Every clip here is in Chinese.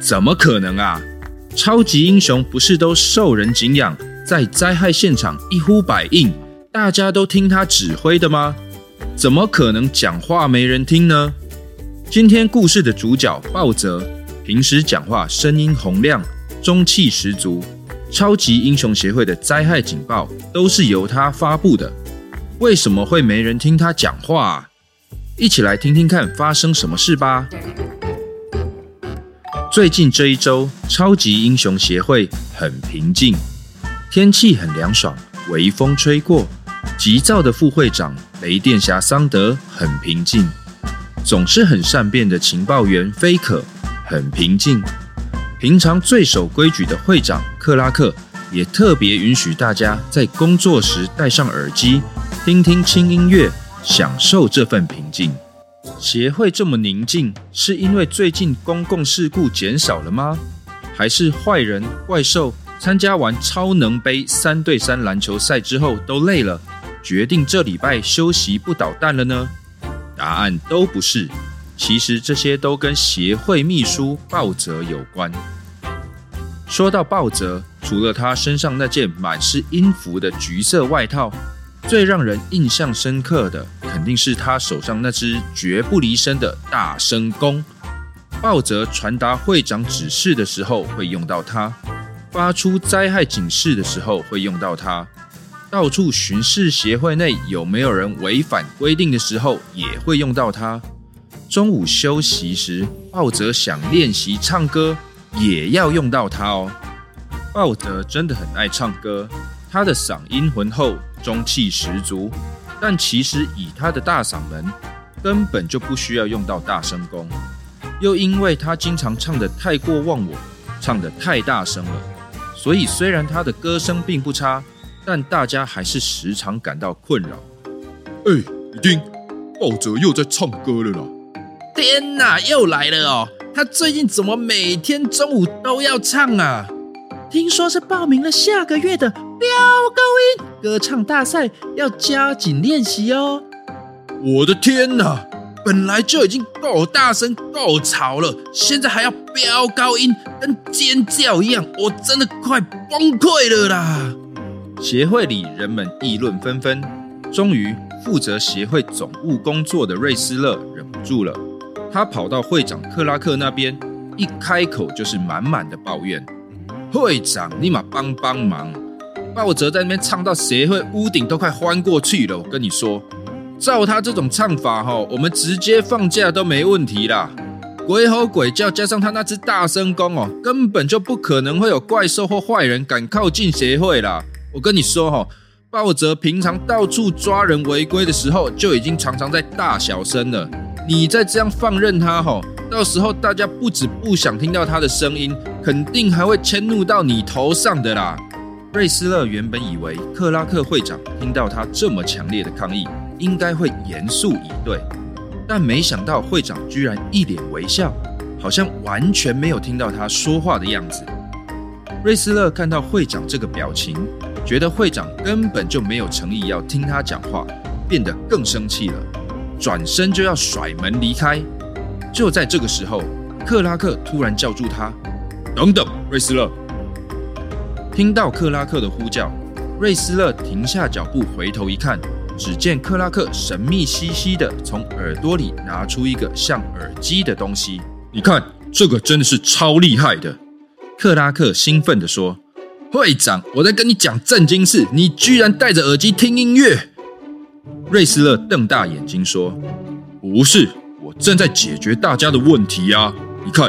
怎么可能啊！超级英雄不是都受人敬仰，在灾害现场一呼百应，大家都听他指挥的吗？怎么可能讲话没人听呢？今天故事的主角鲍泽，平时讲话声音洪亮，中气十足。超级英雄协会的灾害警报都是由他发布的，为什么会没人听他讲话啊？一起来听听看发生什么事吧。最近这一周，超级英雄协会很平静，天气很凉爽，微风吹过。急躁的副会长雷电侠桑德很平静，总是很善变的情报员菲可很平静。平常最守规矩的会长克拉克也特别允许大家在工作时戴上耳机，听听轻音乐，享受这份平静。协会这么宁静，是因为最近公共事故减少了吗？还是坏人怪兽参加完超能杯三对三篮球赛之后都累了，决定这礼拜休息不捣蛋了呢？答案都不是。其实这些都跟协会秘书鲍泽有关。说到鲍泽，除了他身上那件满是音符的橘色外套。最让人印象深刻的，肯定是他手上那只绝不离身的大声弓。鲍泽传达会长指示的时候会用到它，发出灾害警示的时候会用到它，到处巡视协会内有没有人违反规定的时候也会用到它。中午休息时，鲍泽想练习唱歌，也要用到它哦。鲍泽真的很爱唱歌。他的嗓音浑厚，中气十足，但其实以他的大嗓门，根本就不需要用到大声功。又因为他经常唱得太过忘我，唱得太大声了，所以虽然他的歌声并不差，但大家还是时常感到困扰。哎，你听，鲍泽又在唱歌了啦！天哪，又来了哦！他最近怎么每天中午都要唱啊？听说是报名了下个月的。飙高音歌唱大赛要加紧练习哦！我的天哪，本来就已经够大声、够吵了，现在还要飙高音，跟尖叫一样，我真的快崩溃了啦！协会里人们议论纷纷，终于负责协会总务工作的瑞斯勒忍不住了，他跑到会长克拉克那边，一开口就是满满的抱怨：“会长，你嘛帮帮忙！”鲍泽在那边唱到协会屋顶都快翻过去了。我跟你说，照他这种唱法哈，我们直接放假都没问题啦。鬼吼鬼叫，加上他那只大声公哦，根本就不可能会有怪兽或坏人敢靠近协会啦。我跟你说哈，鲍泽平常到处抓人违规的时候，就已经常常在大小声了。你再这样放任他哈，到时候大家不止不想听到他的声音，肯定还会迁怒到你头上的啦。瑞斯勒原本以为克拉克会长听到他这么强烈的抗议，应该会严肃以对，但没想到会长居然一脸微笑，好像完全没有听到他说话的样子。瑞斯勒看到会长这个表情，觉得会长根本就没有诚意要听他讲话，变得更生气了，转身就要甩门离开。就在这个时候，克拉克突然叫住他：“等等，瑞斯勒。”听到克拉克的呼叫，瑞斯勒停下脚步，回头一看，只见克拉克神秘兮兮的从耳朵里拿出一个像耳机的东西。你看，这个真的是超厉害的。克拉克兴奋地说：“会长，我在跟你讲正经事，你居然戴着耳机听音乐！”瑞斯勒瞪大眼睛说：“不是，我正在解决大家的问题啊！你看，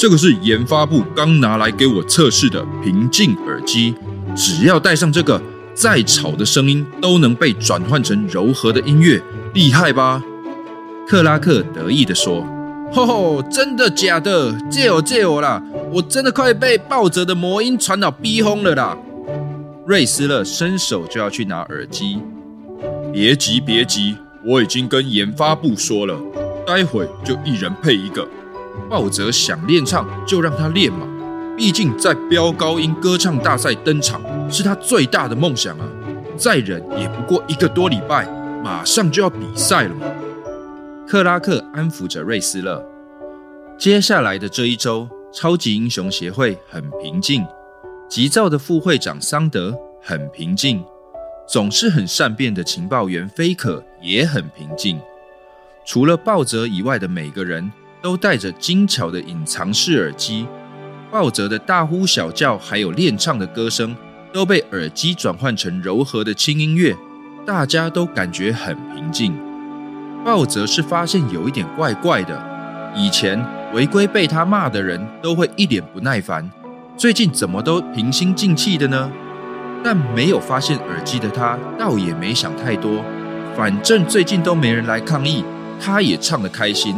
这个是研发部刚拿来给我测试的平静耳机，只要戴上这个，再吵的声音都能被转换成柔和的音乐，厉害吧？”克拉克得意地说：“吼吼，真的假的？借我借我啦！我真的快被暴泽的魔音传到逼疯了啦！”瑞斯勒伸手就要去拿耳机。别急，别急，我已经跟研发部说了，待会就一人配一个。鲍泽想练唱就让他练嘛，毕竟在飙高音歌唱大赛登场是他最大的梦想啊！再忍也不过一个多礼拜，马上就要比赛了嘛。克拉克安抚着瑞斯勒。接下来的这一周，超级英雄协会很平静，急躁的副会长桑德很平静。总是很善变的情报员菲可也很平静，除了鲍泽以外的每个人都戴着精巧的隐藏式耳机，鲍泽的大呼小叫还有练唱的歌声都被耳机转换成柔和的轻音乐，大家都感觉很平静。鲍泽是发现有一点怪怪的，以前违规被他骂的人都会一脸不耐烦，最近怎么都平心静气的呢？但没有发现耳机的他，倒也没想太多。反正最近都没人来抗议，他也唱得开心，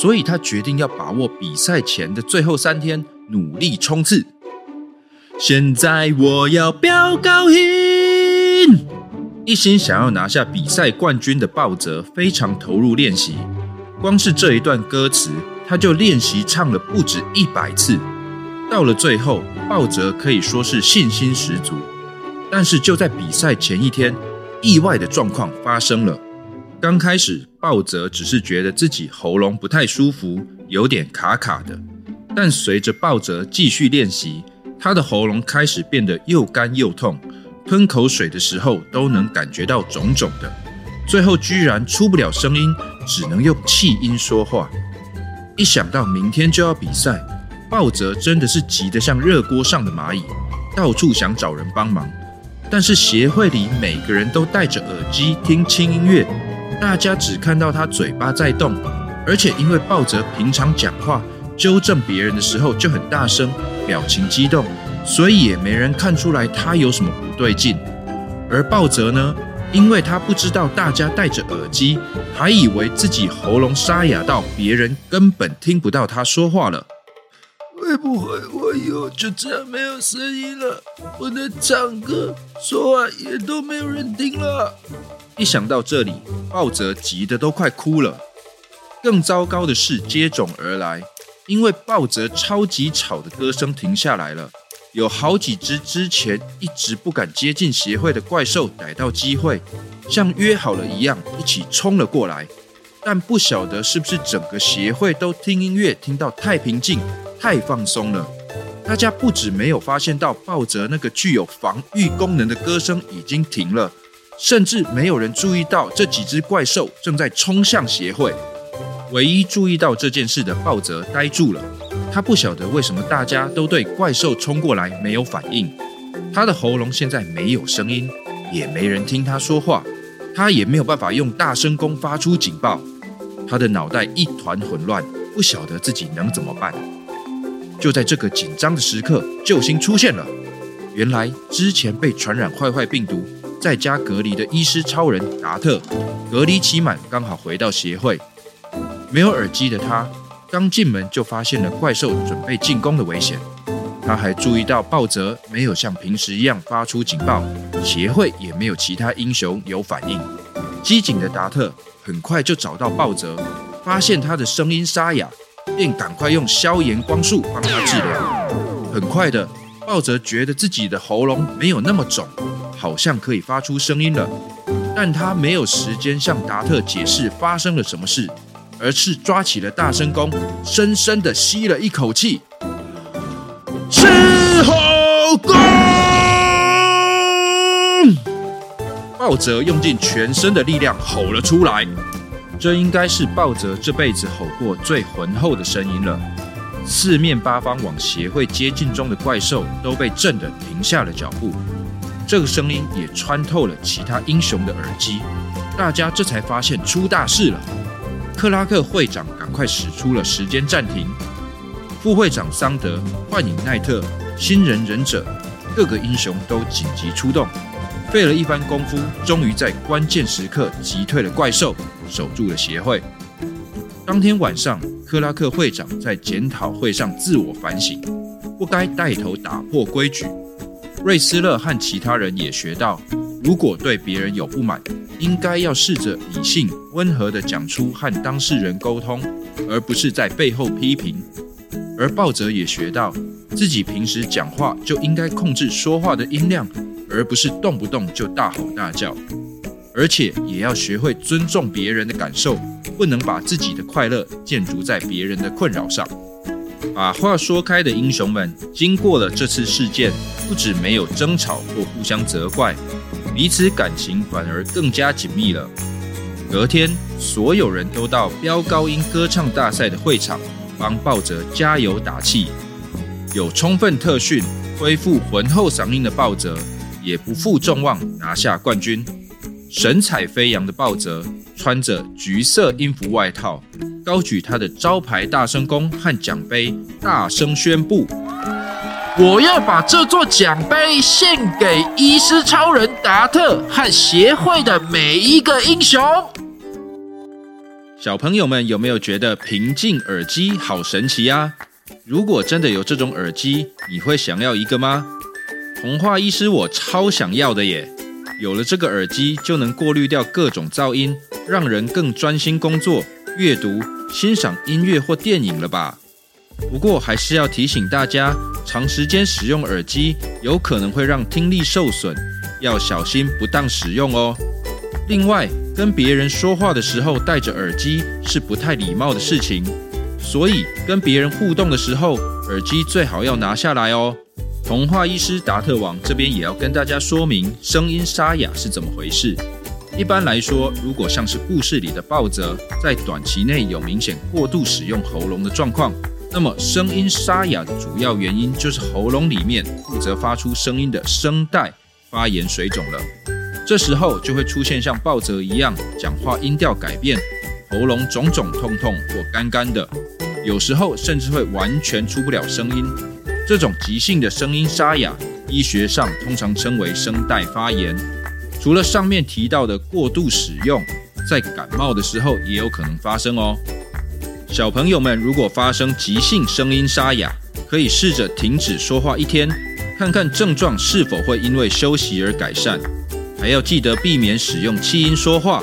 所以他决定要把握比赛前的最后三天，努力冲刺。现在我要飙高音！一心想要拿下比赛冠军的鲍泽非常投入练习，光是这一段歌词，他就练习唱了不止一百次。到了最后，鲍泽可以说是信心十足。但是就在比赛前一天，意外的状况发生了。刚开始，鲍泽只是觉得自己喉咙不太舒服，有点卡卡的。但随着鲍泽继续练习，他的喉咙开始变得又干又痛，吞口水的时候都能感觉到肿肿的。最后居然出不了声音，只能用气音说话。一想到明天就要比赛，鲍泽真的是急得像热锅上的蚂蚁，到处想找人帮忙。但是协会里每个人都戴着耳机听轻音乐，大家只看到他嘴巴在动，而且因为鲍泽平常讲话纠正别人的时候就很大声，表情激动，所以也没人看出来他有什么不对劲。而鲍泽呢，因为他不知道大家戴着耳机，还以为自己喉咙沙哑到别人根本听不到他说话了。会不会我以后就这样没有声音了？我的唱歌、说话也都没有人听了。一想到这里，鲍泽急得都快哭了。更糟糕的事接踵而来，因为鲍泽超级吵的歌声停下来了，有好几只之前一直不敢接近协会的怪兽逮到机会，像约好了一样一起冲了过来。但不晓得是不是整个协会都听音乐听到太平静。太放松了，大家不止没有发现到鲍泽那个具有防御功能的歌声已经停了，甚至没有人注意到这几只怪兽正在冲向协会。唯一注意到这件事的鲍泽呆住了，他不晓得为什么大家都对怪兽冲过来没有反应。他的喉咙现在没有声音，也没人听他说话，他也没有办法用大声公发出警报。他的脑袋一团混乱，不晓得自己能怎么办。就在这个紧张的时刻，救星出现了。原来之前被传染坏坏病毒，在家隔离的医师超人达特，隔离期满刚好回到协会。没有耳机的他，刚进门就发现了怪兽准备进攻的危险。他还注意到鲍泽没有像平时一样发出警报，协会也没有其他英雄有反应。机警的达特很快就找到鲍泽，发现他的声音沙哑。便赶快用消炎光束帮他治疗。很快的，鲍泽觉得自己的喉咙没有那么肿，好像可以发出声音了。但他没有时间向达特解释发生了什么事，而是抓起了大声功，深深的吸了一口气，吃吼功。鲍泽用尽全身的力量吼了出来。这应该是鲍泽这辈子吼过最浑厚的声音了。四面八方往协会接近中的怪兽都被震得停下了脚步。这个声音也穿透了其他英雄的耳机，大家这才发现出大事了。克拉克会长赶快使出了时间暂停，副会长桑德、幻影奈特、新人忍者，各个英雄都紧急出动，费了一番功夫，终于在关键时刻击退了怪兽，守住了协会。当天晚上，克拉克会长在检讨会上自我反省，不该带头打破规矩。瑞斯勒和其他人也学到，如果对别人有不满，应该要试着理性、温和地讲出，和当事人沟通，而不是在背后批评。而鲍泽也学到，自己平时讲话就应该控制说话的音量，而不是动不动就大吼大叫。而且也要学会尊重别人的感受，不能把自己的快乐建筑在别人的困扰上。把话说开的英雄们，经过了这次事件，不止没有争吵或互相责怪，彼此感情反而更加紧密了。隔天，所有人都到飙高音歌唱大赛的会场，帮鲍泽加油打气。有充分特训、恢复浑厚嗓音的鲍泽，也不负众望拿下冠军。神采飞扬的鲍泽穿着橘色音符外套，高举他的招牌大声公和奖杯，大声宣布：“我要把这座奖杯献给医师超人达特和协会的每一个英雄。”小朋友们有没有觉得平静耳机好神奇啊？如果真的有这种耳机，你会想要一个吗？童话医师，我超想要的耶！有了这个耳机，就能过滤掉各种噪音，让人更专心工作、阅读、欣赏音乐或电影了吧？不过还是要提醒大家，长时间使用耳机有可能会让听力受损，要小心不当使用哦。另外，跟别人说话的时候戴着耳机是不太礼貌的事情，所以跟别人互动的时候，耳机最好要拿下来哦。童话医师达特王这边也要跟大家说明声音沙哑是怎么回事。一般来说，如果像是故事里的暴泽在短期内有明显过度使用喉咙的状况，那么声音沙哑的主要原因就是喉咙里面负责发出声音的声带发炎水肿了。这时候就会出现像暴泽一样讲话音调改变，喉咙肿肿痛痛或干干的，有时候甚至会完全出不了声音。这种急性的声音沙哑，医学上通常称为声带发炎。除了上面提到的过度使用，在感冒的时候也有可能发生哦。小朋友们如果发生急性声音沙哑，可以试着停止说话一天，看看症状是否会因为休息而改善。还要记得避免使用气音说话，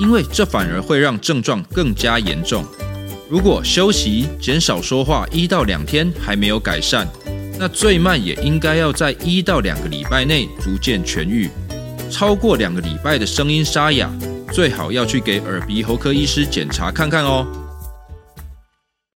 因为这反而会让症状更加严重。如果休息、减少说话一到两天还没有改善，那最慢也应该要在一到两个礼拜内逐渐痊愈。超过两个礼拜的声音沙哑，最好要去给耳鼻喉科医师检查看看哦。